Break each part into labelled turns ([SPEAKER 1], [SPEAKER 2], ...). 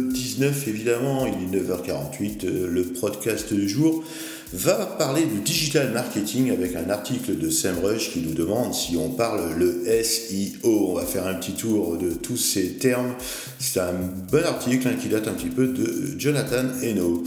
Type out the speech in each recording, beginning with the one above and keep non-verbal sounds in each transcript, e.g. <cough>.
[SPEAKER 1] 2019, évidemment, il est 9h48, euh, le podcast du jour va parler de digital marketing avec un article de SEMrush qui nous demande si on parle le SEO. On va faire un petit tour de tous ces termes. C'est un bon article hein, qui date un petit peu de Jonathan Eno.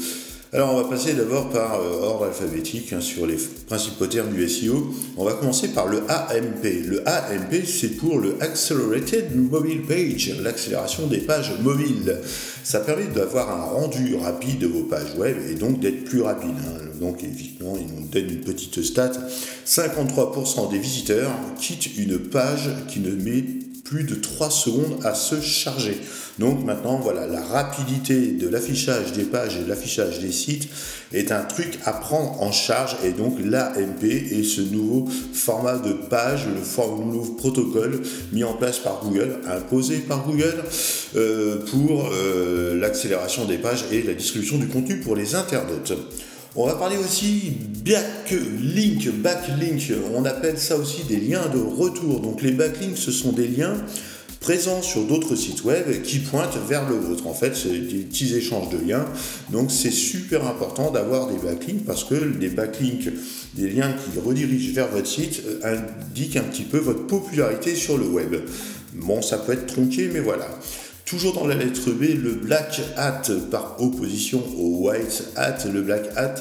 [SPEAKER 1] Alors on va passer d'abord par euh, ordre alphabétique hein, sur les principaux termes du SEO. On va commencer par le AMP. Le AMP c'est pour le Accelerated Mobile Page, l'accélération des pages mobiles. Ça permet d'avoir un rendu rapide de vos pages web et donc d'être plus rapide. Hein. Donc évidemment il nous donne une petite stat. 53% des visiteurs quittent une page qui ne met plus de 3 secondes à se charger. Donc maintenant, voilà, la rapidité de l'affichage des pages et de l'affichage des sites est un truc à prendre en charge et donc l'AMP est ce nouveau format de page, le nouveau protocole mis en place par Google, imposé par Google euh, pour euh, l'accélération des pages et la distribution du contenu pour les internautes. On va parler aussi backlink, backlink, on appelle ça aussi des liens de retour. Donc les backlinks, ce sont des liens présents sur d'autres sites web qui pointent vers le vôtre. En fait, c'est des petits échanges de liens. Donc c'est super important d'avoir des backlinks parce que les backlinks, des liens qui redirigent vers votre site, euh, indiquent un petit peu votre popularité sur le web. Bon, ça peut être tronqué, mais voilà. Toujours dans la lettre B, le black hat par opposition au white hat. Le black hat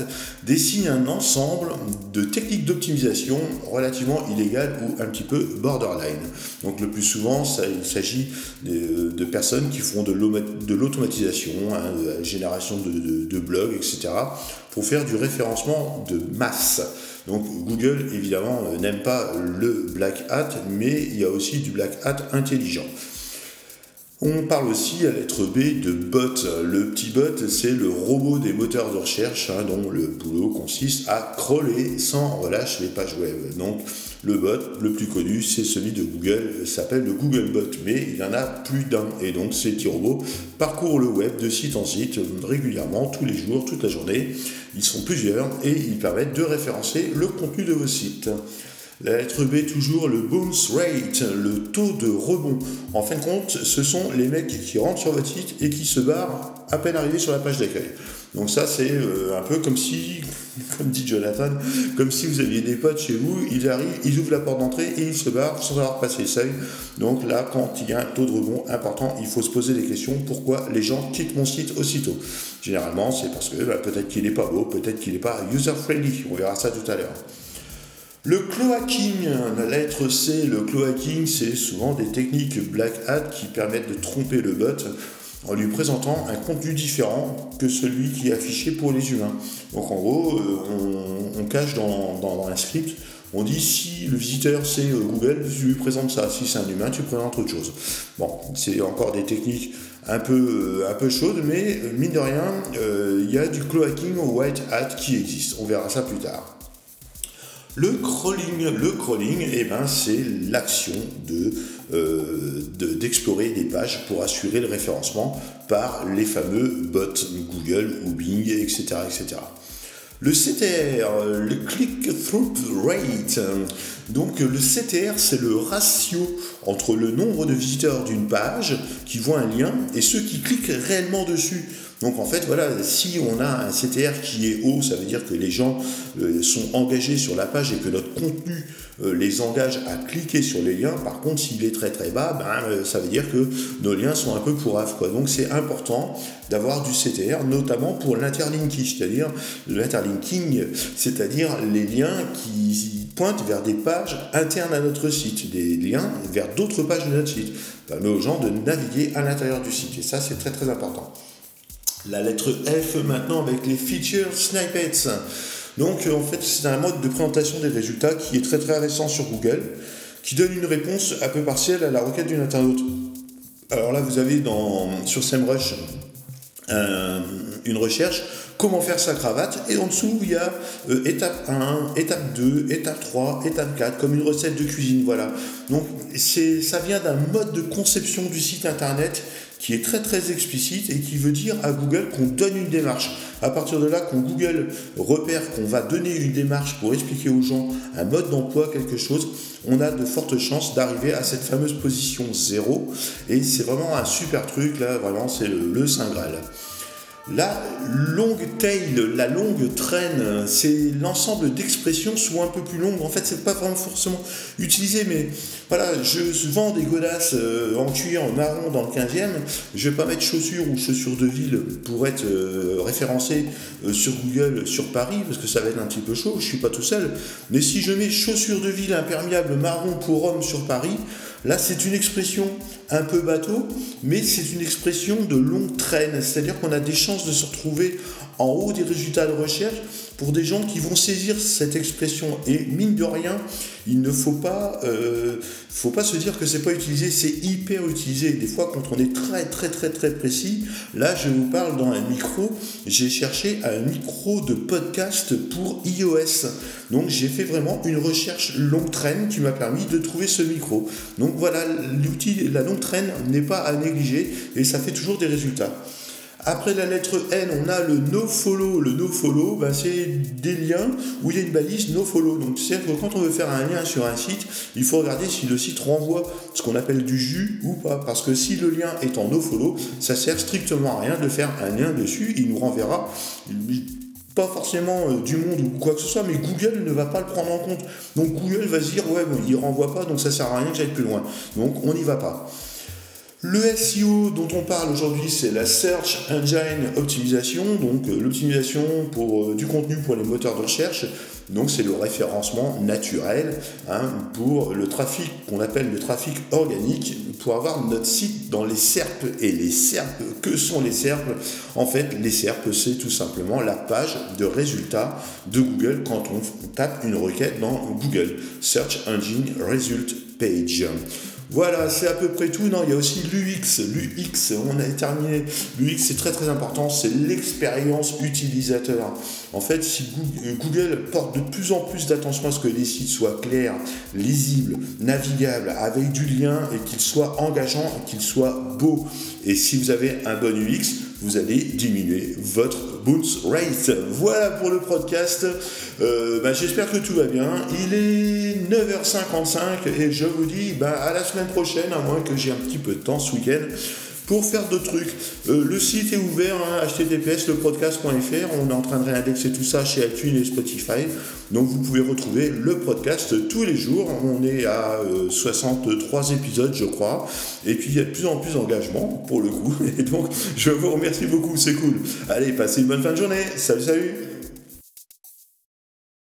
[SPEAKER 1] dessine un ensemble de techniques d'optimisation relativement illégales ou un petit peu borderline. Donc le plus souvent, il s'agit de, personnes qui font de l'automatisation, hein, de la génération de, de blogs, etc., pour faire du référencement de masse. Donc Google, évidemment, n'aime pas le black hat, mais il y a aussi du black hat intelligent. On parle aussi à lettre B de bot. Le petit bot, c'est le robot des moteurs de recherche hein, dont le boulot consiste à crawler sans relâche les pages web. Donc le bot le plus connu, c'est celui de Google, s'appelle le Google Bot, mais il y en a plus d'un. Et donc ces petits robots parcourent le web de site en site régulièrement, tous les jours, toute la journée. Ils sont plusieurs et ils permettent de référencer le contenu de vos sites. La lettre B, toujours le bounce rate, le taux de rebond. En fin de compte, ce sont les mecs qui rentrent sur votre site et qui se barrent à peine arrivés sur la page d'accueil. Donc ça, c'est euh, un peu comme si, <laughs> comme dit Jonathan, comme si vous aviez des potes chez vous, ils arrivent, ils ouvrent la porte d'entrée et ils se barrent sans avoir passé le seuil. Donc là, quand il y a un taux de rebond important, il faut se poser des questions. Pourquoi les gens quittent mon site aussitôt? Généralement, c'est parce que bah, peut-être qu'il n'est pas beau, peut-être qu'il n'est pas user-friendly. On verra ça tout à l'heure. Le cloaking, la lettre C, le cloaking, c'est souvent des techniques black hat qui permettent de tromper le bot en lui présentant un contenu différent que celui qui est affiché pour les humains. Donc en gros, euh, on, cache dans, un script, on dit si le visiteur c'est euh, Google, tu lui présentes ça. Si c'est un humain, tu présentes autre chose. Bon, c'est encore des techniques un peu, euh, un peu chaudes, mais mine de rien, il y a du cloaking au white hat qui existe. On verra ça plus tard. Le crawling, le crawling, eh ben, c'est l'action euh, de, d'explorer des pages pour assurer le référencement par les fameux bots Google ou Bing, etc., etc. Le CTR, le click-through rate. Donc le CTR, c'est le ratio entre le nombre de visiteurs d'une page qui voient un lien et ceux qui cliquent réellement dessus. Donc en fait, voilà, si on a un CTR qui est haut, ça veut dire que les gens euh, sont engagés sur la page et que notre contenu euh, les engage à cliquer sur les liens. Par contre, s'il est très très bas, ben, euh, ça veut dire que nos liens sont un peu pourraves. Quoi. Donc c'est important d'avoir du CTR, notamment pour l'interlinking, c'est-à-dire l'interlinking, c'est-à-dire les liens qui pointent vers des pages internes à notre site, des liens vers d'autres pages de notre site. Ça permet aux gens de naviguer à l'intérieur du site. Et ça, c'est très très important. La lettre F maintenant avec les feature snippets. Donc euh, en fait c'est un mode de présentation des résultats qui est très très récent sur Google, qui donne une réponse un peu partielle à la requête d'une internaute. Alors là vous avez sur SEMrush une recherche comment faire sa cravate? Et en dessous il y a euh, étape 1, étape 2, étape 3, étape 4 comme une recette de cuisine voilà. Donc ça vient d'un mode de conception du site internet qui est très très explicite et qui veut dire à Google qu'on donne une démarche. À partir de là, quand Google repère qu'on va donner une démarche pour expliquer aux gens un mode d'emploi, quelque chose, on a de fortes chances d'arriver à cette fameuse position zéro. Et c'est vraiment un super truc, là, vraiment, c'est le, le. La longue tail, la longue traîne, c'est l'ensemble d'expressions souvent un peu plus longues. En fait, c'est pas vraiment forcément utilisé, mais voilà, je vends des godasses euh, en cuir marron dans le 15e. Je vais pas mettre chaussures ou chaussures de ville pour être euh, référencé euh, sur Google sur Paris, parce que ça va être un petit peu chaud. Je suis pas tout seul. Mais si je mets chaussures de ville imperméables marron pour homme sur Paris, Là, c'est une expression un peu bateau, mais c'est une expression de longue traîne. C'est-à-dire qu'on a des chances de se retrouver en haut des résultats de recherche pour des gens qui vont saisir cette expression. Et mine de rien, il ne faut pas, euh, faut pas se dire que c'est pas utilisé, c'est hyper utilisé. Des fois, quand on est très très très très précis, là, je vous parle dans un micro. J'ai cherché un micro de podcast pour iOS. Donc, j'ai fait vraiment une recherche longue traîne qui m'a permis de trouver ce micro. Donc voilà, l'outil, la longue traîne n'est pas à négliger et ça fait toujours des résultats. Après la lettre N, on a le nofollow. Le nofollow, ben, c'est des liens où il y a une balise nofollow. Donc, c'est-à-dire que quand on veut faire un lien sur un site, il faut regarder si le site renvoie ce qu'on appelle du jus ou pas. Parce que si le lien est en nofollow, ça sert strictement à rien de faire un lien dessus. Il nous renverra pas forcément euh, du monde ou quoi que ce soit, mais Google ne va pas le prendre en compte. Donc Google va se dire, ouais, bon, il renvoie pas, donc ça sert à rien que j'aille plus loin. Donc on n'y va pas. Le SEO dont on parle aujourd'hui, c'est la Search Engine Optimisation, donc euh, l'optimisation euh, du contenu pour les moteurs de recherche. Donc c'est le référencement naturel hein, pour le trafic qu'on appelle le trafic organique, pour avoir notre site dans les SERP. Et les SERP, que sont les SERP En fait, les SERP, c'est tout simplement la page de résultats de Google quand on tape une requête dans Google. Search Engine Result Page. Voilà, c'est à peu près tout. Non, il y a aussi l'UX. L'UX, on a terminé. L'UX, c'est très très important. C'est l'expérience utilisateur. En fait, si Google porte de plus en plus d'attention à ce que les sites soient clairs, lisibles, navigables, avec du lien et qu'ils soient engageants, qu'ils soient beaux. Et si vous avez un bon UX, vous allez diminuer votre bounce rate. Voilà pour le podcast. Euh, bah, j'espère que tout va bien. Il est 9h55 et je vous dis bah, à la semaine prochaine, à moins que j'ai un petit peu de temps ce week-end pour faire d'autres trucs. Euh, le site est ouvert, hein, https lepodcast.fr. On est en train de réindexer tout ça chez iTunes et Spotify. Donc vous pouvez retrouver le podcast tous les jours. On est à 63 euh, épisodes, je crois. Et puis il y a de plus en plus d'engagement pour le coup. <laughs> Et donc je vous remercie beaucoup, c'est cool. Allez, passez une bonne fin de journée. Salut, salut